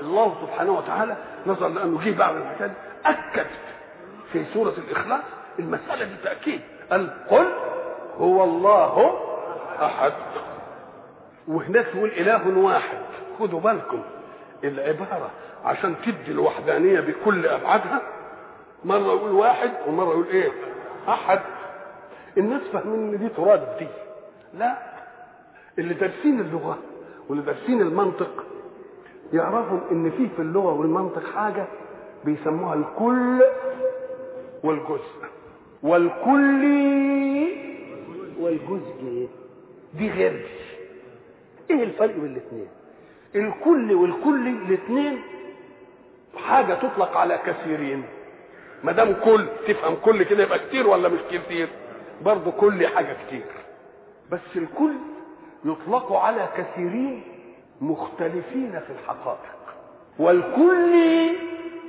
الله سبحانه وتعالى نظر لأنه جه بعد الحكاية أكد في سورة الإخلاص المسألة دي تاكيد قال قل هو الله أحد. وهناك يقول إله واحد. خدوا بالكم. العبارة عشان تدي الوحدانية بكل أبعادها. مرة يقول واحد ومرة يقول إيه؟ أحد. الناس فاهمين إن دي تراد دي. لا. اللي دارسين اللغة واللي دارسين المنطق يعرفوا إن في في اللغة والمنطق حاجة بيسموها الكل والجزء. والكل والجزء. دي غير دي. إيه الفرق بين الاثنين؟ الكل والكل الاثنين حاجة تطلق على كثيرين. ما دام كل تفهم كل كده يبقى كتير ولا مش كتير؟ برضه كل حاجة كتير. بس الكل يطلق على كثيرين مختلفين في الحقائق. والكل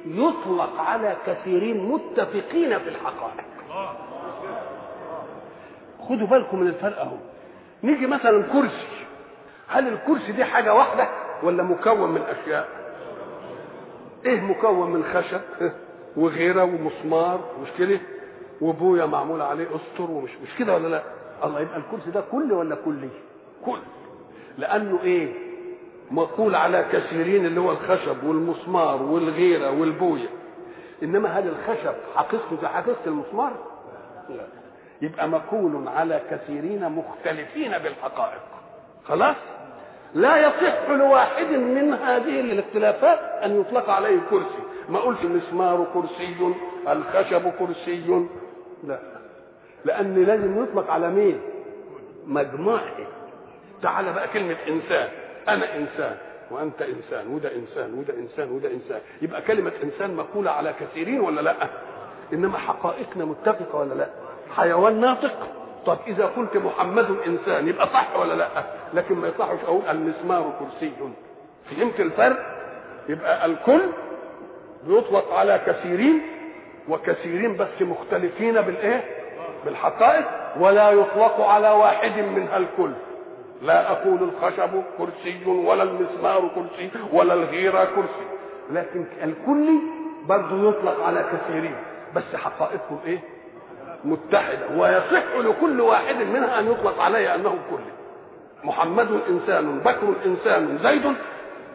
يطلق على كثيرين متفقين في الحقائق. خدوا بالكم من الفرق أهو. نيجي مثلا كرسي. هل الكرسي دي حاجة واحدة ولا مكون من أشياء؟ إيه مكون من خشب؟ وغيرة ومسمار مش كده؟ وبويا معمول عليه أسطر ومش مش كده ولا لا؟ الله يبقى الكرسي ده كل ولا كلي؟ كل. لأنه إيه؟ مقول على كثيرين اللي هو الخشب والمسمار والغيرة والبوية. إنما هل الخشب حقيقته زي حقيقة المسمار؟ لا. يبقى مقول على كثيرين مختلفين بالحقائق. خلاص؟ لا يصح لواحد من هذه الاختلافات أن يطلق عليه كرسي. ما قلت المسمار كرسي الخشب كرسي. لا. لأن لازم يطلق على مين؟ مجموعة. تعال بقى كلمة إنسان. أنا إنسان وأنت إنسان وده إنسان وده إنسان وده إنسان. يبقى كلمة إنسان مقولة على كثيرين ولا لأ؟ إنما حقائقنا متفقة ولا لأ؟ حيوان ناطق؟ طب إذا قلت محمد إنسان يبقى صح ولا لأ؟ لكن ما يصحش أقول المسمار كرسي. فهمت الفرق؟ يبقى الكل بيطلق على كثيرين وكثيرين بس مختلفين بالإيه؟ بالحقائق ولا يطلق على واحد منها الكل. لا أقول الخشب كرسي ولا المسمار كرسي ولا الغيرة كرسي. لكن الكل برضه يطلق على كثيرين. بس حقائقهم إيه؟ متحدة. ويصح لكل واحد منها أن يطلق عليه أنه كل. محمد إنسان بكر إنسان زيد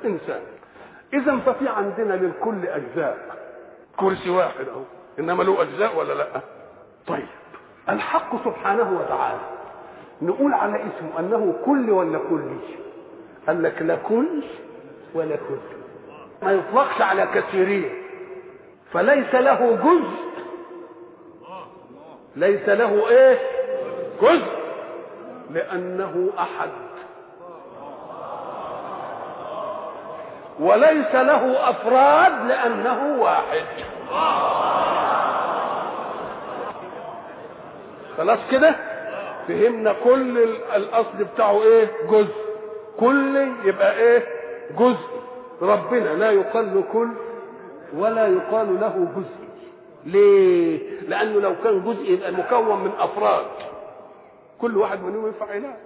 إنسان. إذا ففي عندنا للكل أجزاء. كرسي واحد أهو. إنما له أجزاء ولا لا؟ طيب. الحق سبحانه وتعالى نقول على اسمه أنه كل ولا كلي قال لك لا كل ولا كل ما يطلقش على كثيرين. فليس له جزء. ليس له إيه؟ جزء. لأنه أحد. وليس له أفراد لأنه واحد. خلاص كده؟ فهمنا كل الأصل بتاعه إيه؟ جزء. كل يبقى إيه؟ جزء. ربنا لا يقال كل ولا يقال له جزء. ليه؟ لأنه لو كان جزء يبقى مكون من أفراد. كل واحد منهم ينفع علاج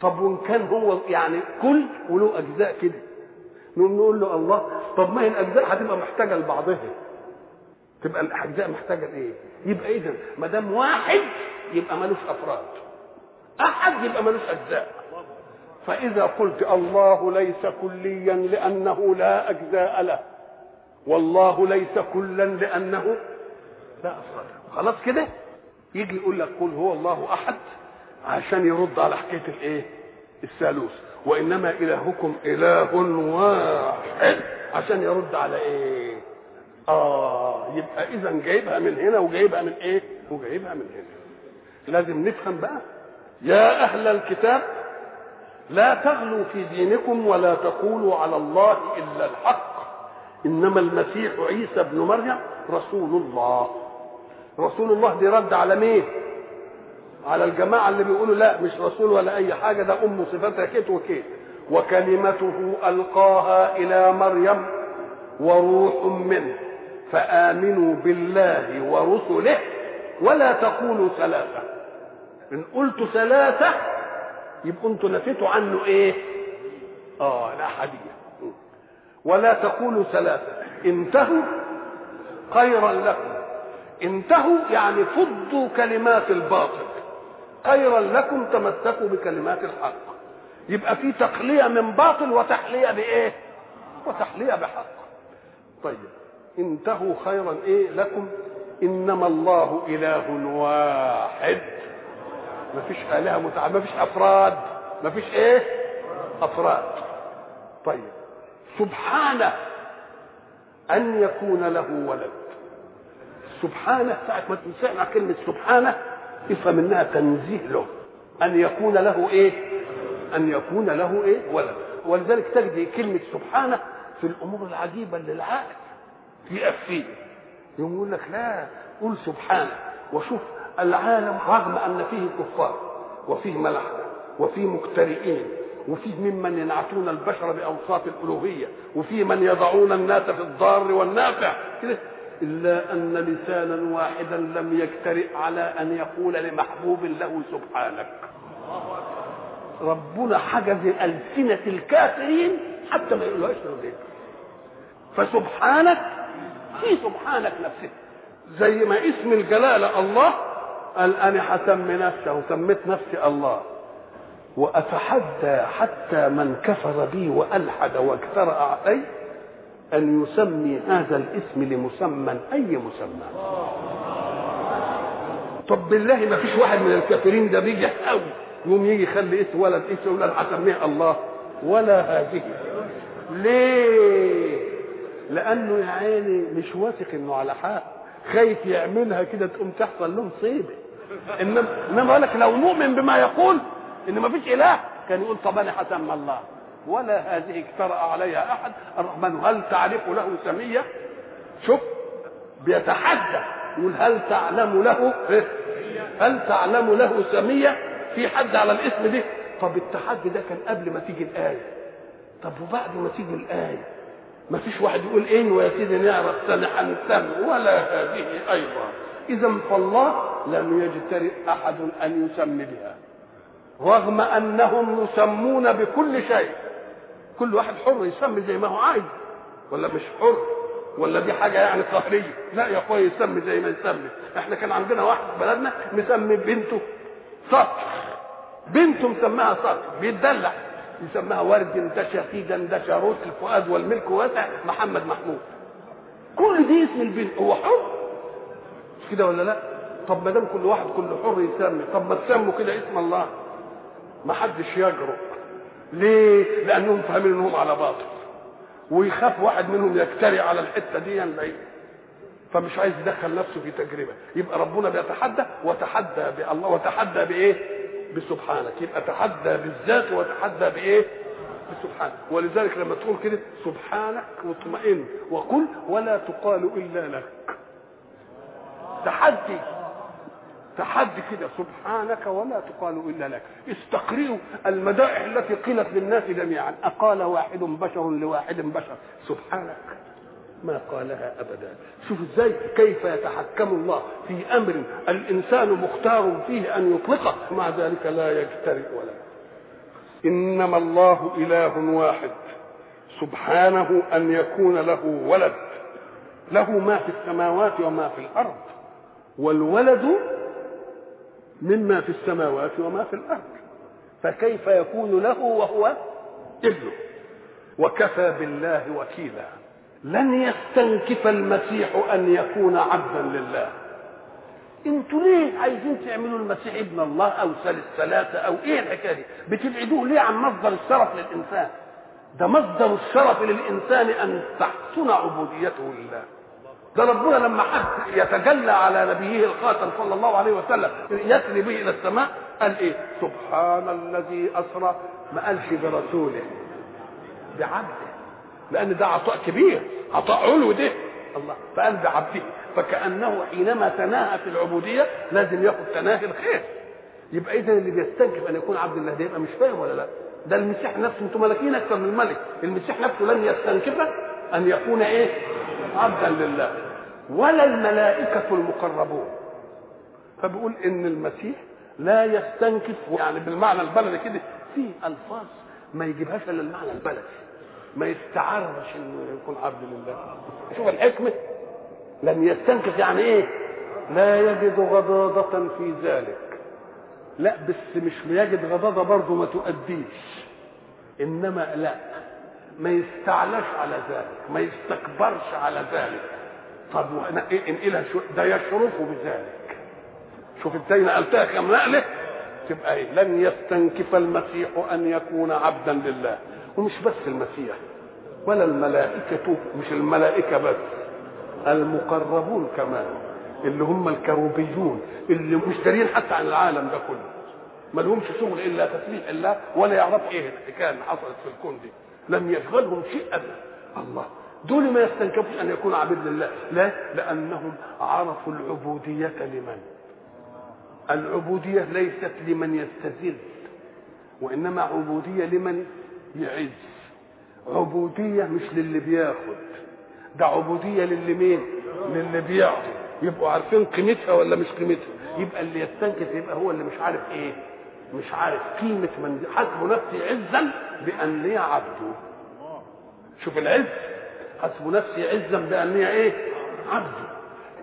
طب وإن كان هو يعني كل وله أجزاء كده. نقول له الله طب ما هي الأجزاء هتبقى محتاجة لبعضها. تبقى الأجزاء محتاجة لإيه؟ يبقى إذا ما دام واحد يبقى ملوش أفراد. أحد يبقى ملوش أجزاء. فإذا قلت الله ليس كليا لأنه لا أجزاء له. والله ليس كلا لأنه لا أفراد. خلاص كده؟ يجي يقول لك قل هو الله أحد عشان يرد على حكاية الإيه؟ الثالوث. وإنما إلهكم إله واحد عشان يرد على إيه؟ آه. يبقى اذا جايبها من هنا وجايبها من إيه؟ وجايبها من هنا. لازم نفهم بقى. يا أهل الكتاب لا تغلوا في دينكم ولا تقولوا على الله إلا الحق. إنما المسيح عيسى ابن مريم رسول الله. رسول الله دي رد على مين؟ على الجماعة اللي بيقولوا لا مش رسول ولا أي حاجة ده أم صفتها كيت وكيت وكلمته ألقاها إلى مريم وروح منه. فآمنوا بالله ورسله ولا تقولوا ثلاثة. إن قلت ثلاثة يبقوا أنتوا نفيتوا عنه إيه؟ آه الاحاديه ولا تقولوا ثلاثة. انتهوا خيرا لكم. انتهوا يعني فضوا كلمات الباطل. خيرا لكم تمسكوا بكلمات الحق. يبقى في تقلية من باطل وتحلية بإيه؟ وتحلية بحق. طيب. انتهوا خيرا إيه لكم؟ إنما الله إله واحد. ما فيش متعددة ما فيش أفراد. ما فيش إيه؟ أفراد. طيب. سبحانه أن يكون له ولد. سبحانه ساعة ما تسمع كلمة سبحانه افهم إنها تنزيه له. أن يكون له إيه؟ أن يكون له إيه؟ ولد. ولذلك تجد كلمة سبحانه في الأمور العجيبة اللي العقل يقف فيه. يقول لك لا قول سبحانه. وشوف العالم رغم أن فيه كفار وفيه ملحدة وفيه مقترئين وفيه ممن ينعتون البشر بأوصاف الألوهية وفيه من يضعون الناس في الضار والنافع. كده. إلا أن لسانا واحدا لم يجترئ على أن يقول لمحبوب له سبحانك. ربنا حجز ألسنة الكافرين حتى ما يقولوهاش لغيره فسبحانك في سبحانك نفسه زي ما اسم الجلالة الله قال أنا هسمي نفسي وسميت نفسي الله. وأتحدى حتى من كفر بي وألحد واجترأ علي أن يسمي هذا الاسم لمسمى أي مسمى. طب بالله ما فيش واحد من الكافرين ده بيجي قوي يقوم يجي يخلي اسم ولد اسم ولد هسميه الله. ولا هذه. ليه؟ لأنه يا عيني مش واثق إنه على حق. خايف يعملها كده تقوم تحصل له مصيبه انما إنما لك لو مؤمن بما يقول إن ما فيش إله. كان يقول طب أنا هسمى الله. ولا هذه اجترأ عليها أحد. الرحمن هل تعرف له سمية؟ شوف بيتحدى يقول هل تعلم له هل تعلم له سمية؟ في حد على الاسم ده؟ طب التحدي ده كان قبل ما تيجي الآية. طب وبعد ما تيجي الآية؟ ما فيش واحد يقول إيه ويا سيدي نعرف سنة هنسمي ولا هذه أيضا. اذا فالله لم يجترئ أحد أن يسمي بها رغم أنهم يسمون بكل شيء. كل واحد حر يسمي زي ما هو عايز ولا مش حر ولا دي حاجة يعني قهرية. لا يا أخويا يسمي زي ما يسمي إحنا كان عندنا واحد في بلدنا مسمي بنته صقر بنته مسماها صقر بيتدلع. يسماها ورد ده شفيدا ده شاروت الفؤاد والملك واسع محمد محمود. كل دي اسم البنت هو حر. مش كده ولا لا؟ طب ما دام كل واحد كل حر يسمي طب ما تسموا كده اسم الله. ما حدش يجرؤ. ليه؟ لأنهم فاهمين إنهم على باطل. ويخاف واحد منهم يجترئ على الحتة دي بعيد. فمش عايز يدخل نفسه في تجربة. يبقى ربنا بيتحدى وتحدى بألله وتحدى بإيه؟ بسبحانك. يبقى تحدى بالذات وتحدى بإيه؟ بسبحانك. ولذلك لما تقول كده سبحانك واطمئن وقل ولا تقال إلا لك. تحدي. تحدي كده سبحانك ولا تقال إلا لك. استقرئوا المدائح التي قيلت للناس جميعا. أقال واحد بشر لواحد بشر. سبحانك. ما قالها أبدا. شوف إزاي كيف يتحكم الله في أمر الإنسان مختار فيه أن يطلقه مع ذلك لا يجترئ ولا إنما الله إله واحد سبحانه أن يكون له ولد. له ما في السماوات وما في الأرض والولد مما في السماوات وما في الأرض. فكيف يكون له وهو ابنه؟ وكفى بالله وكيلا. لن يستنكف المسيح أن يكون عبدا لله. أنتوا ليه عايزين تعملوا المسيح ابن الله أو ثالث ثلاثة أو إيه الحكاية دي؟ بتبعدوه ليه عن مصدر الشرف للإنسان؟ ده مصدر الشرف للإنسان أن تحسن عبوديته لله. ده ربنا لما حب يتجلى على نبيه الخاتم صلى الله عليه وسلم يسري به إلى السماء قال إيه؟ سبحان الذي أسرى ما قالش برسوله. بعبده. لأن ده عطاء كبير عطاء علو ده. الله. فقال بعبده فكأنه حينما تناهى في العبودية لازم ياخد تناهي الخير. يبقى اذا اللي بيستنكف أن يكون عبد الله ده يبقى مش فاهم ولا لا؟ ده المسيح نفسه أنتم ملاكين أكثر من الملك المسيح نفسه لن يستنكف أن يكون إيه؟ عبدا لله. ولا الملائكة المقربون. فبيقول إن المسيح لا يستنكف يعني بالمعنى البلدي كده في ألفاظ ما يجيبهاش إلا المعنى البلدي. ما يستعرش إنه يكون عبد لله. شوف الحكمة لم يستنكف يعني إيه؟ لا يجد غضاضة في ذلك. لا بس مش يجد غضاضة برضه ما تؤديش. إنما لا ما يستعلاش على ذلك ما يستكبرش على ذلك. طب انقلها شو؟ ده يشرفه بذلك. شوف إزاي نقلتها كم نقلة؟ تبقى إيه؟ لن يستنكف المسيح أن يكون عبدا لله. ومش بس المسيح ولا الملائكة مش الملائكة بس المقربون كمان اللي هم الكروبيون اللي مش دارين حتى عن العالم ده كله. ما لهمش شغل إلا تسبيح الله ولا يعرفوا إيه الحكاية اللي حصلت في الكون دي. لم يشغلهم شيء ابدا. الله. دول ما يستنكفوش أن يكونوا عبيد لله. لا لأنهم عرفوا العبودية لمن؟ العبودية ليست لمن يستذل وإنما عبودية لمن يعز عبودية مش للي بياخد ده عبودية للي مين؟ للي بيعطي. يبقوا عارفين قيمتها ولا مش قيمتها؟ يبقى اللي يستنكف يبقى هو اللي مش عارف إيه مش عارف قيمة من حسب نفسي عزا بأن لي عبده. شوف العز حسب نفسي عزا بأن لي إيه؟ عبده.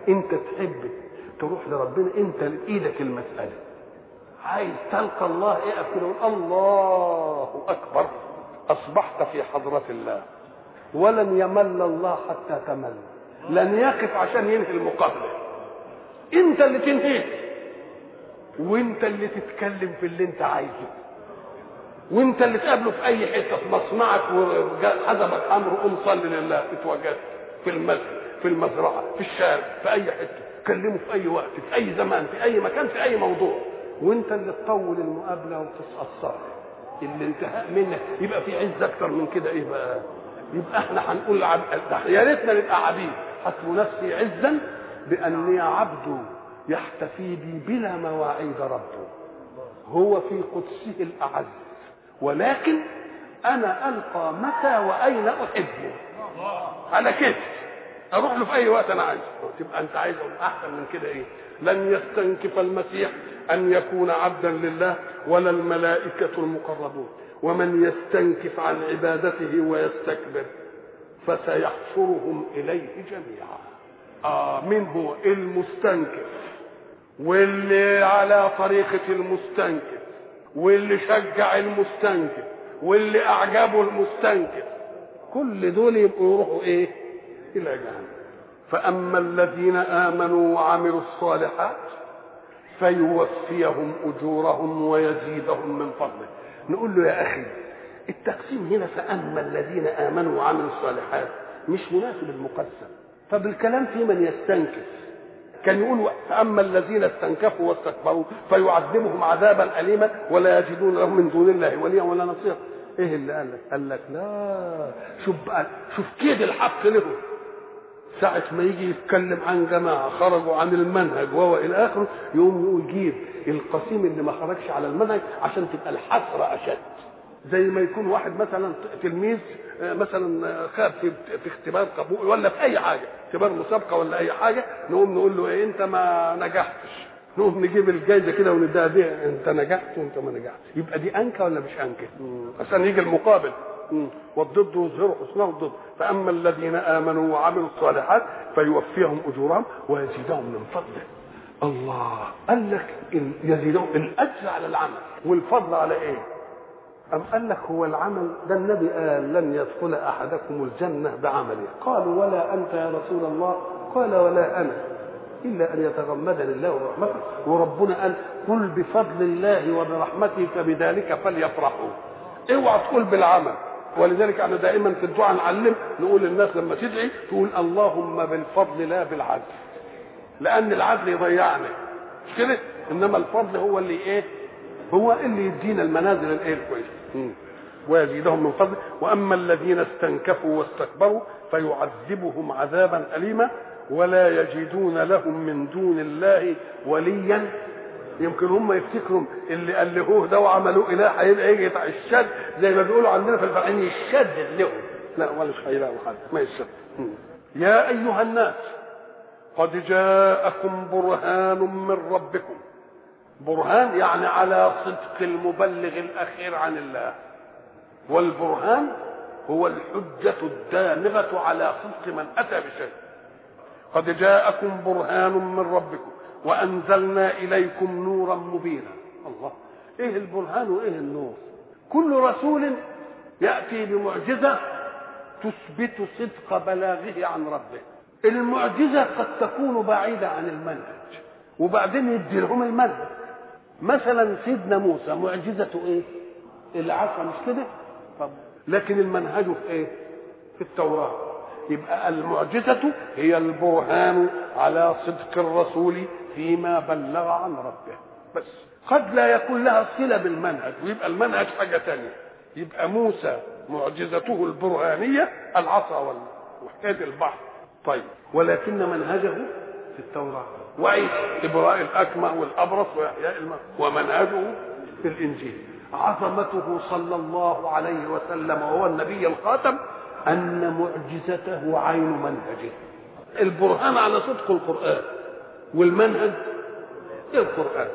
أنت تحب تروح لربنا أنت لإيدك المسألة. عايز تلقى الله اقف كده الله أكبر. أصبحت في حضرة الله. ولن يمل الله حتى تمل لن يقف عشان ينهي المقابله انت اللي تنهي وانت اللي تتكلم في اللي انت عايزه. وانت اللي تقابله في أي حتة. في مصنعك وحزبك أمر. قوم صلي لله. اتوجدت في المسجد في المزرعة في الشارع في أي حتة. كلمه في أي وقت في أي زمان في أي مكان في أي موضوع. وانت اللي تطول المقابلة وتتأثر. الانتهاء منك يبقى في عز أكتر من كده إيه بقى يبقى إحنا هنقول. يا ريتنا نبقى عبيد. حسب نفسي عزا بأني عبد يحتفي بي بلا مواعيد ربه هو في قدسه الأعز. ولكن أنا ألقى متى وأين احبه على كده أروح له في أي وقت أنا عايز تبقى أنت عايز أحسن من كده إيه؟ لن يستنكف المسيح. أن يكون عبدا لله ولا الملائكة المقربون. ومن يستنكف عن عبادته ويستكبر فسيحشرهم إليه جميعا. آه من هو؟ المستنكف. واللي على طريقة المستنكف واللي شجع المستنكف واللي أعجبه المستنكف. كل دول يبقوا يروحوا إيه؟ إلى جهنم. فأما الذين آمنوا وعملوا الصالحات فيوفيهم أجورهم ويزيدهم من فضله. نقول له يا أخي التقسيم هنا فأما الذين آمنوا وعملوا الصالحات مش مناسب المقسم طب الكلام في من يستنكف. كان يقول فأما الذين استنكفوا واستكبروا فيعذبهم عذابا اليما ولا يجدون لهم من دون الله وليا ولا نصيرا. إيه اللي قال لك؟ قال لك لا شوف شوف كيد الحق لهم. ساعة ما يجي يتكلم عن جماعة خرجوا عن المنهج وهو إلى آخره يقوم يقول جيب القسيم اللي ما خرجش على المنهج عشان تبقى الحسرة أشد. زي ما يكون واحد مثلا تلميذ مثلا خاب في في اختبار قبول ولا في أي حاجة اختبار مسابقة ولا أي حاجة نقوم نقول له إيه أنت ما نجحتش. نقوم نجيب الجايزة كده ونديها دي أنت نجحت وأنت ما نجحتش. يبقى دي انكى ولا مش انكى عشان يجي المقابل. والضد يظهر حسنه الضد فأما الذين آمنوا وعملوا الصالحات فيوفيهم أجورهم ويزيدهم من فضله. الله قال لك يزيدهم الاجر على العمل. والفضل على إيه؟ أم قال لك هو العمل؟ ده النبي قال لن يدخل أحدكم الجنة بعمله. قالوا ولا أنت يا رسول الله؟ قال ولا أنا إلا أن يتغمدني الله برحمته وربنا قال قل بفضل الله وبرحمته فبذلك فليفرحوا. اوعى تقول بالعمل. ولذلك إحنا دائما في الدعاء نعلم نقول للناس لما تدعي تقول اللهم بالفضل لا بالعدل. لأن العدل يضيعنا. مش كده؟ إنما الفضل هو اللي إيه؟ هو اللي يدينا المنازل الإيه الكويسة. ويزيدهم من فضله وأما الذين استنكفوا واستكبروا فيعذبهم عذابا اليما. ولا يجدون لهم من دون الله وليا. يمكن هم يفتكروا اللي الهوه ده وعملوه إله هيبقى يجي الشد زي ما بيقولوا عندنا في الفرعين يشدد لهم لا ولا مش حد ما يشدد يا أيها الناس قد جاءكم برهان من ربكم. برهان يعني على صدق المبلغ الأخير عن الله. والبرهان هو الحجة الدامغة على صدق من أتى بشيء. قد جاءكم برهان من ربكم. وأنزلنا إليكم نورا مبينا. الله. إيه البرهان وإيه النور؟ كل رسول يأتي بمعجزة تثبت صدق بلاغه عن ربه. المعجزة قد تكون بعيدة عن المنهج وبعدين يدي لهم المنهج. مثلا سيدنا موسى معجزته إيه؟ العصا مش كده؟ لكن المنهج في إيه؟ في التوراة. يبقى المعجزة هي البرهان على صدق الرسول فيما بلغ عن ربه. بس قد لا يكون لها صلة بالمنهج ويبقى المنهج حاجة تانية. يبقى موسى معجزته البرهانية العصا وحكاية البحر. طيب ولكن منهجه في التوراة. وعيسى إبراء الأكمه والأبرص وإحياء الموت ومنهجه في الإنجيل. عظمته صلى الله عليه وسلم وهو النبي الخاتم أن معجزته عين منهجه. البرهان على صدق القرآن والمنهج القرآن.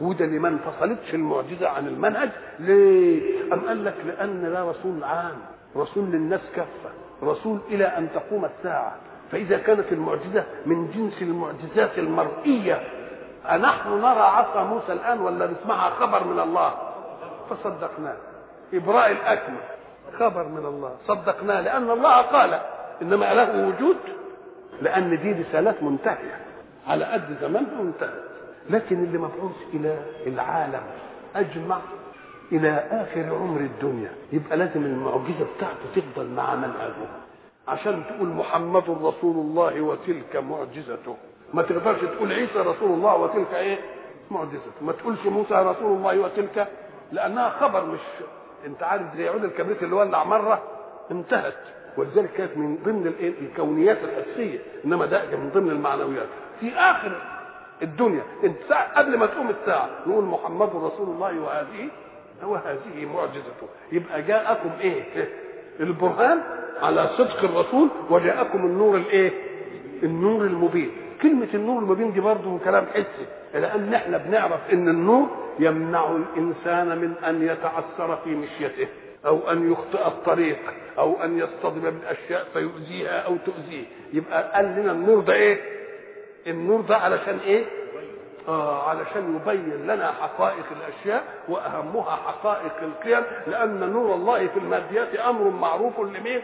وده ما انفصلتش المعجزة عن المنهج. ليه؟ أم قال لك لأن ده رسول عام رسول للناس كافة رسول إلى أن تقوم الساعة. فإذا كانت المعجزة من جنس المعجزات المرئية أنحن نرى عصا موسى الآن ولا نسمعها خبر من الله؟ فصدقناه إبراء الأكمة. خبر من الله صدقناه لأن الله قال إنما له وجود لأن دي رسالات منتهية على قد زمانها منتهية لكن اللي مبعوث إلى العالم أجمع إلى آخر عمر الدنيا يبقى لازم المعجزة بتاعته تفضل مع منهجه عشان تقول محمد رسول الله وتلك معجزته. ما تقدرش تقول عيسى رسول الله وتلك إيه؟ معجزته. ما تقولش موسى رسول الله وتلك لأنها خبر مش انت عارف زي عود الكبريت اللي ولع مرة انتهت. ولذلك كانت من ضمن الكونيات الحسيه إنما ده من ضمن المعنويات. في آخر الدنيا انت قبل ما تقوم الساعة نقول محمد رسول الله وهذه وهذه معجزته. يبقى جاءكم إيه؟ البرهان على صدق الرسول وجاءكم النور الإيه؟ النور المبين. كلمة النور المبين دي برضه كلام حسي لأن إحنا بنعرف إن النور يمنع الإنسان من أن يتعثر في مشيته أو أن يخطئ الطريق أو أن يصطدم بالأشياء فيؤذيها أو تؤذيه يبقى قال لنا النور ده إيه؟ النور ده علشان إيه؟ آه علشان يبين لنا حقائق الأشياء وأهمها حقائق القيم لأن نور الله في الماديات أمر معروف لمين؟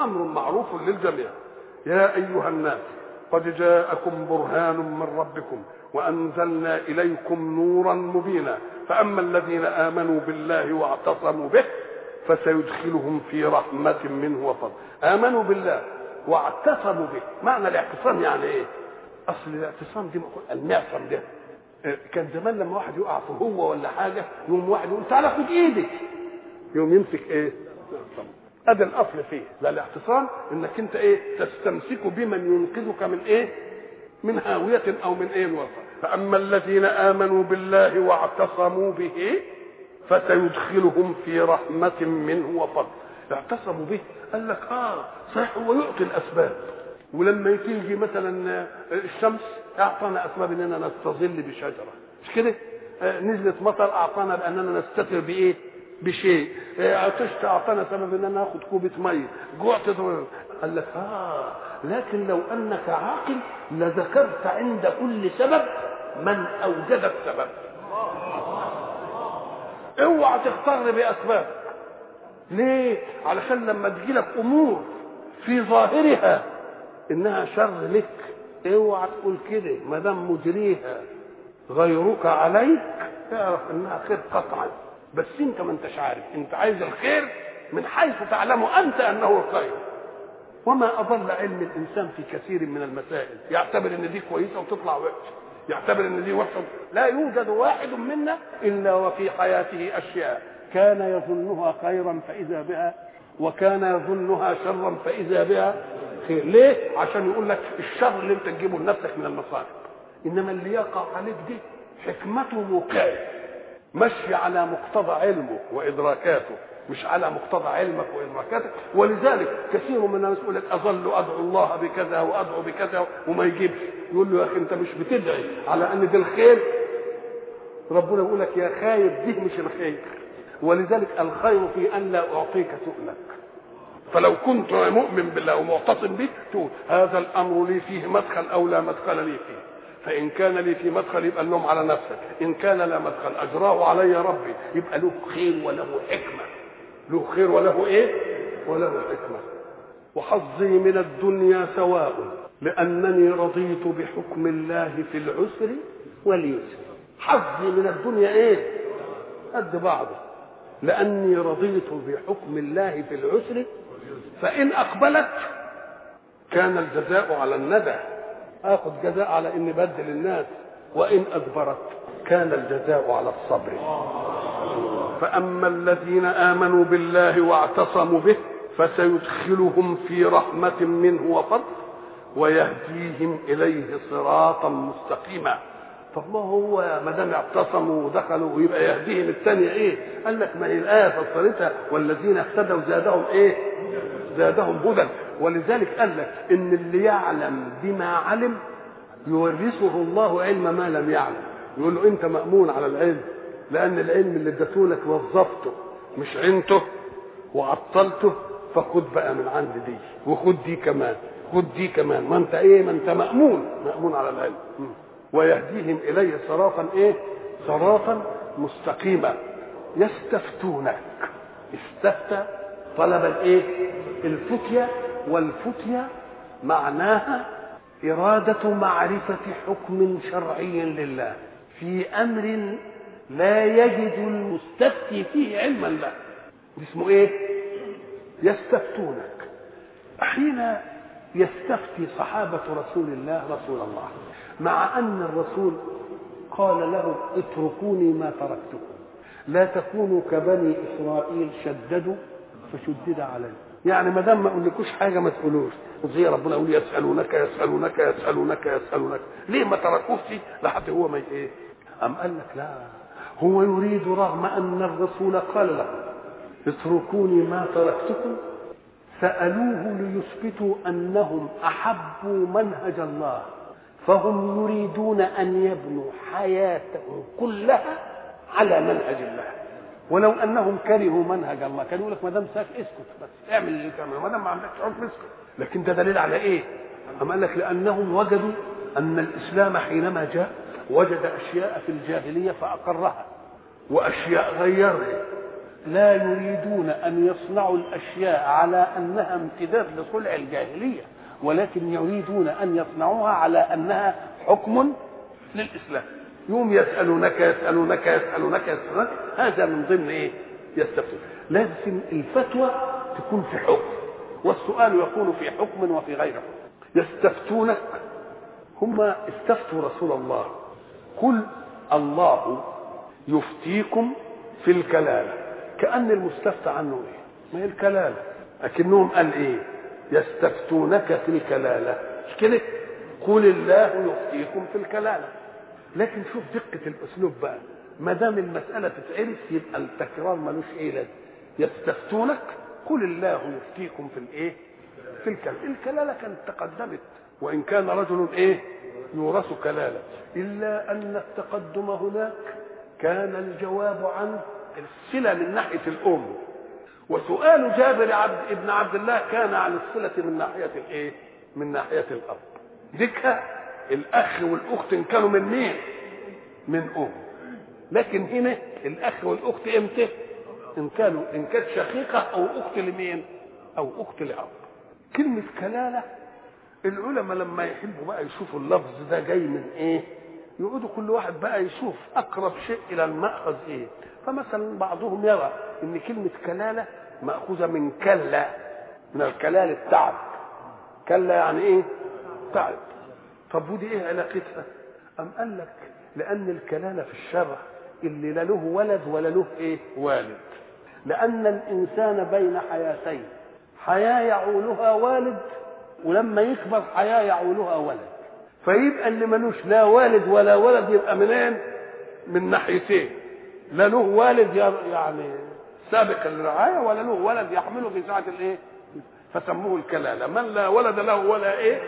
أمر معروف للجميع. يا أيها الناس قد جاءكم برهان من ربكم وأنزلنا إليكم نورا مبينا فأما الذين آمنوا بالله واعتصموا به فسيدخلهم في رحمة منه وفضل. آمنوا بالله واعتصموا به، معنى الاعتصام يعني إيه؟ أصل الاعتصام دي المعصم ده كان زمان لما واحد يقع في هو ولا حاجة يقوم واحد يقول تعالى خد إيدك يقوم يمسك إيه ادي الأصل فيه. ده الاعتصام إنك أنت إيه تستمسك بمن ينقذك من إيه من هاوية أو من إيه الوسط فأما الذين آمنوا بالله واعتصموا به فسيدخلهم في رحمة منه وفضل. اعتصموا به قال لك آه صحيح هو يعطي الأسباب. ولما تيجي مثلا الشمس أعطانا أسباب إننا نستظل بشجرة. مش كده؟ آه نزلت مطر أعطانا بأننا نستتر بإيه؟ بشيء. آه عطشت أعطانا سبب اننا ناخذ كوبة ميه جوعت قال لك آه لكن لو أنك عاقل لذكرت عند كل سبب من اوجد السبب اوعى تغتر بأسباب. ليه؟ علشان لما تجيلك أمور في ظاهرها إنها شر لك. اوعى تقول كده ما دام مجريها غيرك عليك اعرف إنها خير قطعا. بس انت ما انتش عارف. انت عايز الخير من حيث تعلم انت انه الخير وما أضل علم الإنسان في كثير من المسائل. يعتبر إن دي كويسة وتطلع وحشة. يعتبر إن دي وحشة. لا يوجد واحد منا إلا وفي حياته أشياء. كان يظنها خيرا فإذا بها وكان يظنها شرا فإذا بها خير. ليه؟ عشان يقول لك الشر اللي أنت تجيبه لنفسك من المصائب إنما اللي يقع عليك دي حكمته موقعة. مشي على مقتضى علمه وإدراكاته مش على مقتضى علمك وإدراكاتك. ولذلك كثير من الناس يقول لك أظل أدعو الله بكذا وأدعو بكذا وما يجيبش. يقول له يا أخي أنت مش بتدعي على أن ده الخير ربنا يقول لك يا خايب دي مش الخير. ولذلك الخير في أن لا أعطيك سؤلك. فلو كنت مؤمن بالله ومعتصم به تقول هذا الأمر لي فيه مدخل أو لا مدخل لي فيه. فإن كان لي في مدخل يبقى اللوم على نفسك. إن كان لا مدخل اجراه علي ربي. يبقى له خير وله حكمة. له خير وله إيه؟ وله حكمة. وحظي من الدنيا سواء لأنني رضيت بحكم الله في العسر واليسر. حظي من الدنيا إيه؟ قد بعضه. لاني رضيت بحكم الله في العسر فإن أقبلت كان الجزاء على الندى. آخذ جزاء على إني بدل الناس وإن ادبرت كان الجزاء على الصبر. فأما الذين آمنوا بالله واعتصموا به فسيدخلهم في رحمة منه وفضل ويهديهم إليه صراطا مستقيما. طب ما هو ما دام اعتصموا ودخلوا ويبقى يهديهم. الثانية إيه؟ قال لك ما هي الآية فسرتها والذين اهتدوا زادهم إيه؟ زادهم هدى. ولذلك قال لك إن اللي يعلم بما علم يورثه الله علم ما لم يعلم. يقول له أنت مأمون على العلم لأن العلم اللي اديته لك وظفته مش عينته وعطلته فخد بقى من عند دي وخد دي كمان خد دي كمان. ما أنت إيه؟ ما أنت مأمون مأمون على العلم. ويهديهم اليه صراطا إيه؟ صراطا مستقيما. يستفتونك. استفتى طلب الإيه؟ الفتية والفتية معناها إرادة معرفة حكم شرعي لله في أمر لا يجد المستفتي فيه علما له. اسمه إيه؟ يستفتونك. حين يستفتي صحابة رسول الله رسول الله مع أن الرسول قال لهم اتركوني ما تركتكم لا تكونوا كبني إسرائيل شددوا فشدد عليهم يعني ما دام ما اقولكوش حاجة ما تقولوش. وزي ربنا يقول يسألونك يسألونك يسألونك يسألونك. ليه ما تركوش؟ لحد هو ما إيه؟ أم قال لك لا. هو يريد رغم أن الرسول قال له اتركوني ما تركتكم. سألوه ليثبتوا أنهم أحبوا منهج الله. فهم يريدون أن يبنوا حياتهم كلها على منهج الله. ولو أنهم كرهوا منهج الله كان يقول لك ما دام ساك اسكت بس اعمل اللي تعمله ما دام ما عندكش حكم اسكت. لكن ده دليل على إيه؟ أم قال لك لأنهم وجدوا أن الإسلام حينما جاء وجد أشياء في الجاهلية فأقرها وأشياء غيرها لا يريدون أن يصنعوا الأشياء على أنها امتداد لصنع الجاهلية ولكن يريدون أن يصنعوها على أنها حكم للإسلام. يوم يسألونك يسألونك يسألونك يسألونك هذا من ضمن إيه؟ يستفتون لازم الفتوى تكون في حكم والسؤال يكون في حكم وفي غير حكم يستفتونك هم استفتوا رسول الله قل الله يفتيكم في الكلالة كأن المستفتى عنه إيه؟ ما هي الكلالة لكنهم قال إيه؟ يستفتونك في الكلالة مش كده؟ قل الله يفتيكم في الكلالة لكن شوف دقة الأسلوب بقى ما دام المسألة تتعرف يبقى التكرار ملوش إيه لازم يستفتونك قل الله يفتيكم في الإيه؟ في الكلالة الكلالة كانت تقدمت وإن كان رجل إيه؟ يورث كلالة إلا أن التقدم هناك كان الجواب عن الصلة من ناحية الأم وسؤال جابر عبد ابن عبد الله كان عن الصلة من ناحية الإيه؟ من ناحية الأب ذكر الأخ والأخت ان كانوا من مين؟ من أم. لكن هنا الأخ والأخت إمتى؟ إن كانوا إن كانت شقيقة أو أخت لمين؟ أو أخت لأب. كلمة كلالة العلماء لما يحبوا بقى يشوفوا اللفظ ده جاي من إيه؟ يقعدوا كل واحد بقى يشوف أقرب شيء إلى المأخذ إيه؟ فمثلا بعضهم يرى إن كلمة كلالة مأخوذة من كلا من الكلال التعب. كلا يعني إيه؟ تعب. طب ودي إيه علاقتها؟ أم قال لك لأن الكلالة في الشرع اللي لا له ولد ولا له إيه؟ والد. لأن الإنسان بين حياتين حياة يعولها والد ولما يكبر حياة يعولها ولد. فيبقى اللي ملوش لا والد ولا ولد يبقى منين؟ من ناحيتين. لا له والد يعني سابق الرعاية ولا له ولد يحمله في ساعة الإيه؟ فسموه الكلالة. من لا ولد له ولا إيه؟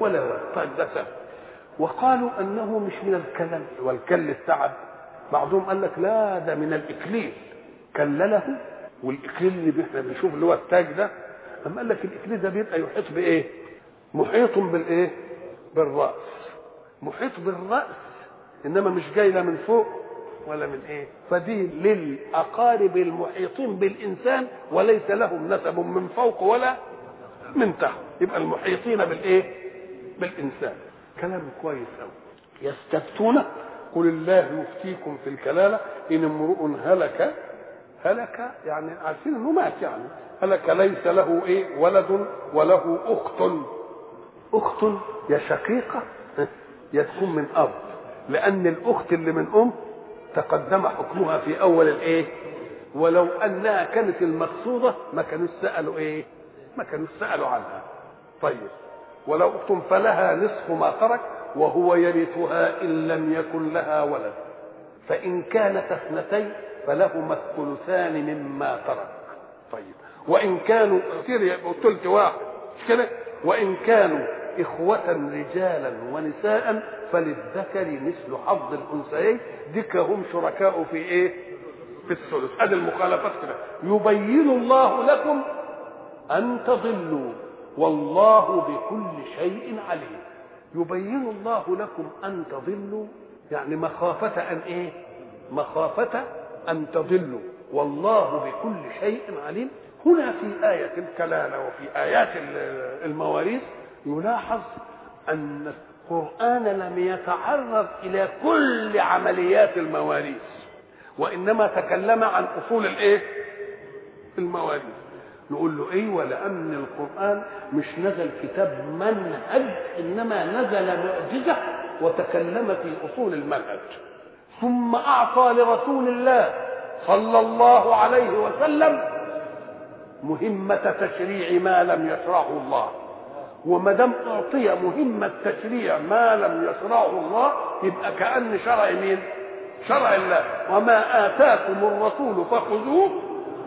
ولا ولد طيب ده سبب وقالوا أنه مش من الكلل والكل التعب بعضهم قال لك لا ده من الإكليل كلله والإكليل اللي إحنا بنشوف اللي هو التاج ده أما قال لك الإكليل ده بيبقى يحيط بإيه؟ محيط بالإيه؟ بالرأس محيط بالرأس إنما مش جاي لا من فوق ولا من إيه؟ فدي للأقارب المحيطين بالإنسان وليس لهم نسب من فوق ولا من تحت يبقى المحيطين بالإيه؟ بالإنسان. كلام كويس أوي. يستفتون. قل الله يفتيكم في الكلالة. إن امرؤ هلك هلك يعني عارفين إنه مات يعني. هلك ليس له إيه؟ ولد وله أخت. أخت يا شقيقة يا تكون من أب. لأن الأخت اللي من أم تقدم حكمها في أول الإيه؟ ولو أنها كانت المقصودة ما كانوا سألوا إيه؟ ما كانوا سألوا عنها. طيب. ولو اخت فلها نصف ما ترك وهو يرثها إن لم يكن لها ولد. فإن كانت اثنتين فلهما الثلثان مما ترك. طيب. وإن كانوا كتير يبقوا ثلث واحد. مش كده؟ وإن كانوا إخوة رجالا ونساء فللذكر مثل حظ الأنثيين ديك هم شركاء في إيه؟ في الثلث. هذه المخالفات كده. يبين الله لكم أن تضلوا. والله بكل شيء عليم يبين الله لكم أن تضلوا يعني مخافة أن إيه؟ مخافة أن تضلوا والله بكل شيء عليم هنا في آية الكلالة وفي آيات المواريث يلاحظ أن القرآن لم يتعرض إلى كل عمليات المواريث وإنما تكلم عن أصول الإيه؟ المواريث نقول له أيوه لأن القرآن مش نزل كتاب منهج إنما نزل معجزة وتكلم في أصول المنهج. ثم أعطى لرسول الله صلى الله عليه وسلم مهمة تشريع ما لم يشرعه الله. وما دام أعطي مهمة تشريع ما لم يشرعه الله يبقى كأن شرع مين؟ شرع الله. وما آتاكم الرسول فخذوه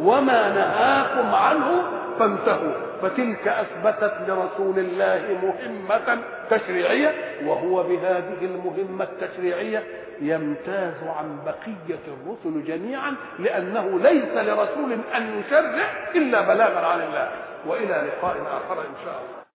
وما نهاكم عنه فانتهوا. فتلك أثبتت لرسول الله مهمة تشريعية وهو بهذه المهمة التشريعية يمتاز عن بقية الرسل جميعا لأنه ليس لرسول أن يشرع إلا بلاغا عن الله. وإلى لقاء آخر إن شاء الله.